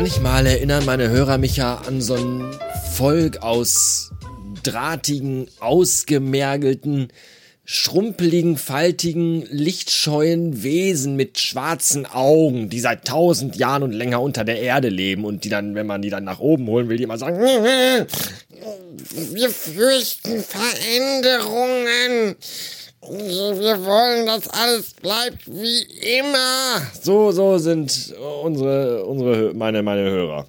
Manchmal erinnern meine Hörer mich ja an so ein Volk aus drahtigen, ausgemergelten, schrumpeligen, faltigen, lichtscheuen Wesen mit schwarzen Augen, die seit tausend Jahren und länger unter der Erde leben und die dann, wenn man die dann nach oben holen will, die immer sagen, wir fürchten Veränderungen. Wir wollen, dass alles bleibt wie immer. So, so sind unsere, unsere, meine, meine Hörer.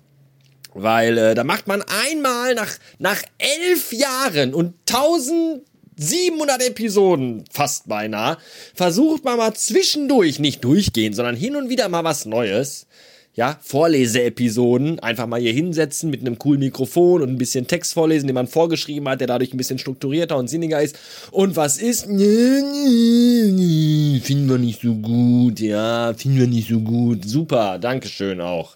Weil äh, da macht man einmal nach, nach elf Jahren und 1700 Episoden fast beinahe, versucht man mal zwischendurch, nicht durchgehen, sondern hin und wieder mal was Neues ja, Vorleseepisoden, einfach mal hier hinsetzen mit einem coolen Mikrofon und ein bisschen Text vorlesen, den man vorgeschrieben hat, der dadurch ein bisschen strukturierter und sinniger ist. Und was ist? Finden wir nicht so gut, ja, finden wir nicht so gut. Super, Dankeschön auch.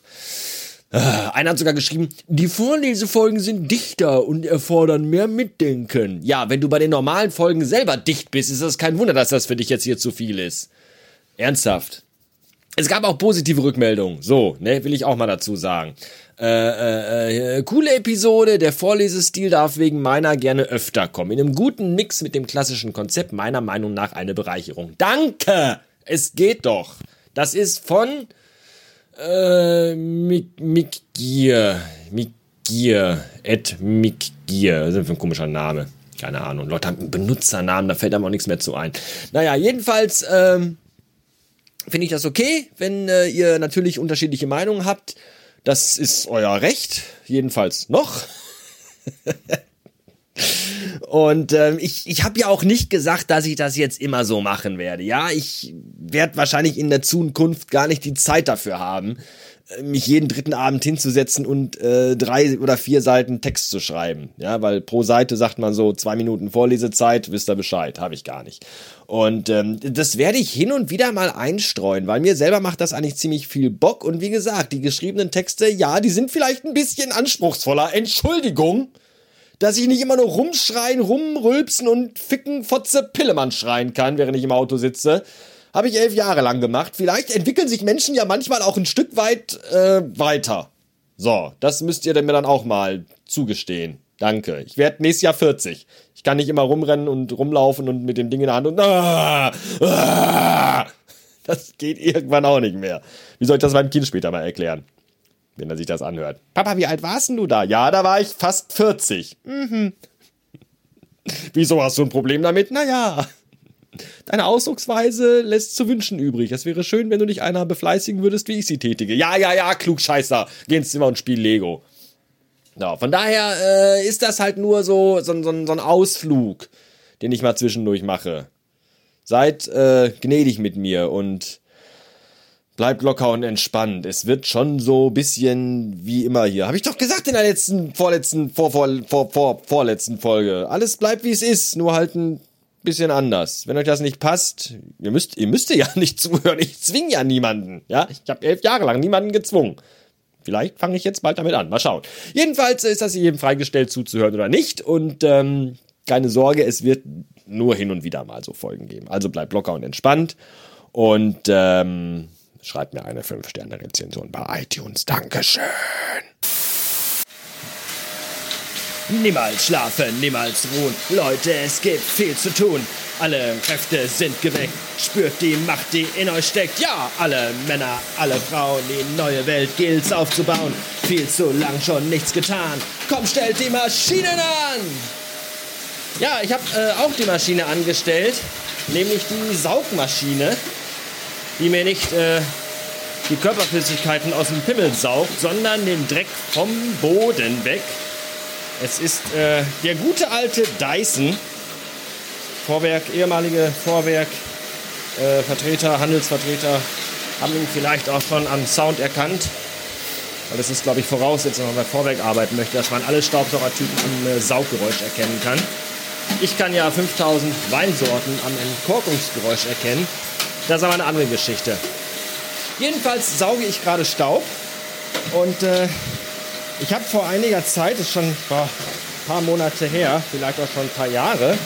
Ah, einer hat sogar geschrieben, die Vorlesefolgen sind dichter und erfordern mehr Mitdenken. Ja, wenn du bei den normalen Folgen selber dicht bist, ist das kein Wunder, dass das für dich jetzt hier zu viel ist. Ernsthaft. Es gab auch positive Rückmeldungen. So, ne, will ich auch mal dazu sagen. Äh, äh, äh, coole Episode. Der Vorlesestil darf wegen meiner gerne öfter kommen. In einem guten Mix mit dem klassischen Konzept meiner Meinung nach eine Bereicherung. Danke! Es geht doch. Das ist von äh, Mick, Mick Gier. Mick Gier. Ed Mick Gier. Das ist ein komischer Name. Keine Ahnung. Leute haben einen Benutzernamen, da fällt einem auch nichts mehr zu ein. Naja, jedenfalls, ähm, finde ich das okay, wenn äh, ihr natürlich unterschiedliche Meinungen habt. Das ist euer Recht, jedenfalls noch. Und ähm, ich, ich habe ja auch nicht gesagt, dass ich das jetzt immer so machen werde. Ja, ich werde wahrscheinlich in der Zukunft gar nicht die Zeit dafür haben, mich jeden dritten Abend hinzusetzen und äh, drei oder vier Seiten Text zu schreiben. Ja, weil pro Seite sagt man so zwei Minuten Vorlesezeit, wisst ihr Bescheid, habe ich gar nicht. Und ähm, das werde ich hin und wieder mal einstreuen, weil mir selber macht das eigentlich ziemlich viel Bock. Und wie gesagt, die geschriebenen Texte, ja, die sind vielleicht ein bisschen anspruchsvoller. Entschuldigung, dass ich nicht immer nur rumschreien, rumrülpsen und ficken, Fotze, Pillemann schreien kann, während ich im Auto sitze. Habe ich elf Jahre lang gemacht. Vielleicht entwickeln sich Menschen ja manchmal auch ein Stück weit äh, weiter. So, das müsst ihr mir dann auch mal zugestehen. Danke. Ich werde nächstes Jahr 40. Ich kann nicht immer rumrennen und rumlaufen und mit dem Ding in der Hand und ah, ah, das geht irgendwann auch nicht mehr. Wie soll ich das meinem Kind später mal erklären? Wenn er sich das anhört. Papa, wie alt warst denn du da? Ja, da war ich fast 40. Mhm. Wieso hast du ein Problem damit? Naja. Deine Ausdrucksweise lässt zu wünschen übrig. Es wäre schön, wenn du dich einer befleißigen würdest, wie ich sie tätige. Ja, ja, ja, Klugscheißer. Geh ins Zimmer und spiel Lego. Ja, von daher äh, ist das halt nur so, so, so, so ein Ausflug, den ich mal zwischendurch mache. Seid äh, gnädig mit mir und bleibt locker und entspannt. Es wird schon so bisschen wie immer hier. Habe ich doch gesagt in der letzten, vorletzten, vor, vor, vor, vor, vorletzten Folge. Alles bleibt wie es ist, nur halt ein bisschen anders. Wenn euch das nicht passt, ihr müsst, ihr müsst ja nicht zuhören. Ich zwinge ja niemanden. Ja, ich habe elf Jahre lang niemanden gezwungen. Vielleicht fange ich jetzt bald damit an. Mal schauen. Jedenfalls ist das jedem freigestellt zuzuhören oder nicht. Und ähm, keine Sorge, es wird nur hin und wieder mal so Folgen geben. Also bleibt locker und entspannt. Und ähm, schreibt mir eine 5-Sterne-Rezension bei iTunes. Dankeschön. Niemals schlafen, niemals ruhen. Leute, es gibt viel zu tun. Alle Kräfte sind geweckt. Spürt die Macht, die in euch steckt. Ja, alle Männer, alle Frauen, die neue Welt gilt's aufzubauen. Viel zu lang schon nichts getan. Komm, stellt die Maschinen an! Ja, ich habe äh, auch die Maschine angestellt, nämlich die Saugmaschine, die mir nicht äh, die Körperflüssigkeiten aus dem Pimmel saugt, sondern den Dreck vom Boden weg. Es ist äh, der gute alte Dyson. Vorwerk, ehemalige Vorwerk, äh, Vertreter, Handelsvertreter haben ihn vielleicht auch schon am Sound erkannt. Weil das ist, glaube ich, Voraussetzung, wenn man bei Vorwerk arbeiten möchte, dass man alle Staubsaugertypen am äh, Sauggeräusch erkennen kann. Ich kann ja 5000 Weinsorten am Entkorkungsgeräusch erkennen. Das ist aber eine andere Geschichte. Jedenfalls sauge ich gerade Staub und äh, ich habe vor einiger Zeit, das ist schon boah, ein paar Monate her, vielleicht auch schon ein paar Jahre,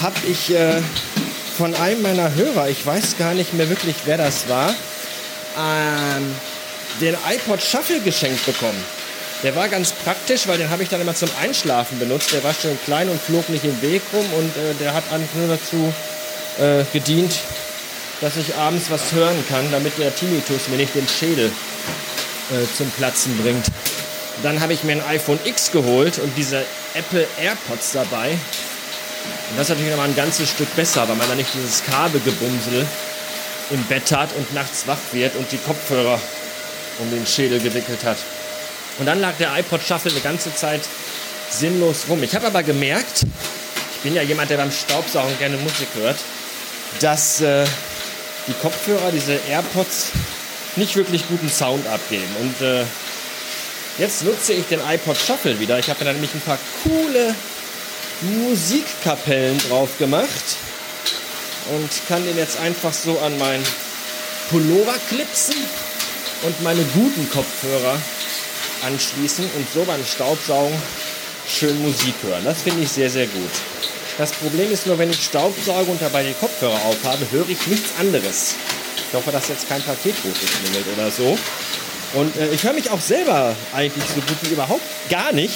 habe ich äh, von einem meiner Hörer, ich weiß gar nicht mehr wirklich, wer das war, ähm, den iPod Shuffle geschenkt bekommen. Der war ganz praktisch, weil den habe ich dann immer zum Einschlafen benutzt. Der war schön klein und flog nicht im Weg rum und äh, der hat eigentlich nur dazu äh, gedient, dass ich abends was hören kann, damit der Tinnitus mir nicht den Schädel äh, zum Platzen bringt. Dann habe ich mir ein iPhone X geholt und diese Apple AirPods dabei. Und das ist natürlich nochmal ein ganzes Stück besser, weil man da nicht dieses Kabelgebumsel im Bett hat und nachts wach wird und die Kopfhörer um den Schädel gewickelt hat. Und dann lag der iPod Shuffle eine ganze Zeit sinnlos rum. Ich habe aber gemerkt, ich bin ja jemand, der beim Staubsaugen gerne Musik hört, dass äh, die Kopfhörer, diese AirPods, nicht wirklich guten Sound abgeben. Und äh, jetzt nutze ich den iPod Shuffle wieder. Ich habe da nämlich ein paar coole Musikkapellen drauf gemacht und kann den jetzt einfach so an meinen Pullover klipsen und meine guten Kopfhörer anschließen und so beim Staubsaugen schön Musik hören. Das finde ich sehr, sehr gut. Das Problem ist nur, wenn ich Staubsauge und dabei die Kopfhörer aufhabe, höre ich nichts anderes. Ich hoffe, dass jetzt kein Paketbote klingelt oder so. Und äh, ich höre mich auch selber eigentlich so gut wie überhaupt gar nicht.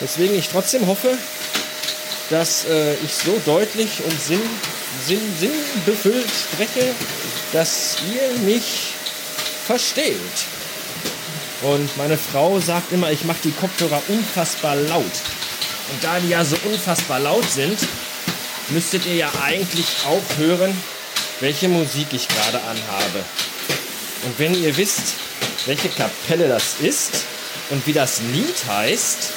Deswegen ich trotzdem hoffe, dass äh, ich so deutlich und sinn, sinn, sinnbefüllt spreche, dass ihr mich versteht. Und meine Frau sagt immer, ich mache die Kopfhörer unfassbar laut. Und da die ja so unfassbar laut sind, müsstet ihr ja eigentlich auch hören, welche Musik ich gerade anhabe. Und wenn ihr wisst, welche Kapelle das ist und wie das Lied heißt,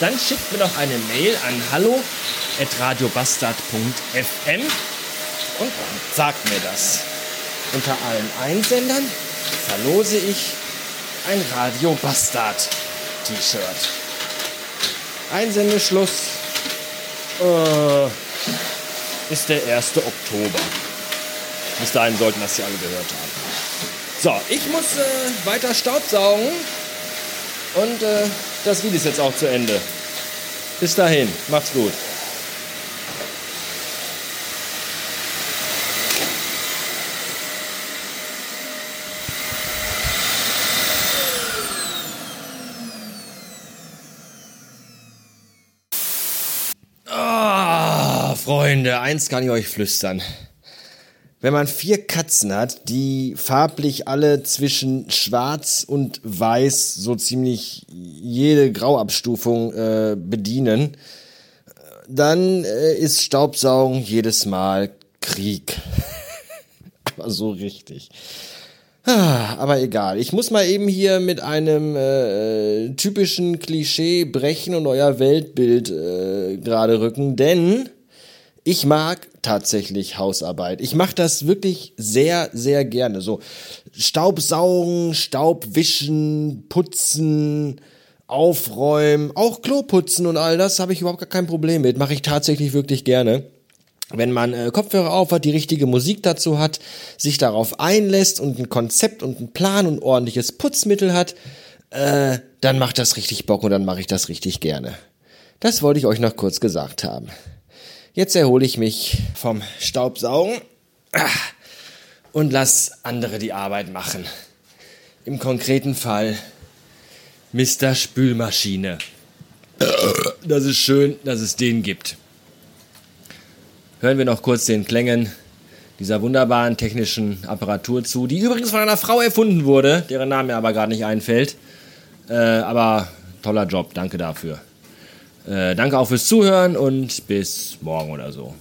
dann schickt mir doch eine Mail an hallo@radiobastard.fm und sagt mir das. Unter allen Einsendern verlose ich ein Radio Bastard T-Shirt. Einsendeschluss äh, ist der 1. Oktober. Bis dahin sollten das ja alle gehört haben. So, ich muss äh, weiter Staubsaugen und äh, das Lied ist jetzt auch zu Ende. Bis dahin, macht's gut. Freunde, eins kann ich euch flüstern. Wenn man vier Katzen hat, die farblich alle zwischen schwarz und weiß so ziemlich jede Grauabstufung äh, bedienen, dann äh, ist Staubsaugen jedes Mal Krieg. Aber so richtig. Ah, aber egal. Ich muss mal eben hier mit einem äh, typischen Klischee brechen und euer Weltbild äh, gerade rücken, denn ich mag tatsächlich Hausarbeit. Ich mache das wirklich sehr, sehr gerne. So Staubsaugen, Staubwischen, Putzen, Aufräumen, auch Kloputzen und all das habe ich überhaupt gar kein Problem mit. Mache ich tatsächlich wirklich gerne. Wenn man äh, Kopfhörer auf hat, die richtige Musik dazu hat, sich darauf einlässt und ein Konzept und einen Plan und ordentliches Putzmittel hat, äh, dann macht das richtig Bock und dann mache ich das richtig gerne. Das wollte ich euch noch kurz gesagt haben. Jetzt erhole ich mich vom Staubsaugen und lass andere die Arbeit machen. Im konkreten Fall Mr. Spülmaschine. Das ist schön, dass es den gibt. Hören wir noch kurz den Klängen dieser wunderbaren technischen Apparatur zu, die übrigens von einer Frau erfunden wurde, deren Name mir aber gerade nicht einfällt. Äh, aber toller Job, danke dafür. Äh, danke auch fürs Zuhören und bis morgen oder so.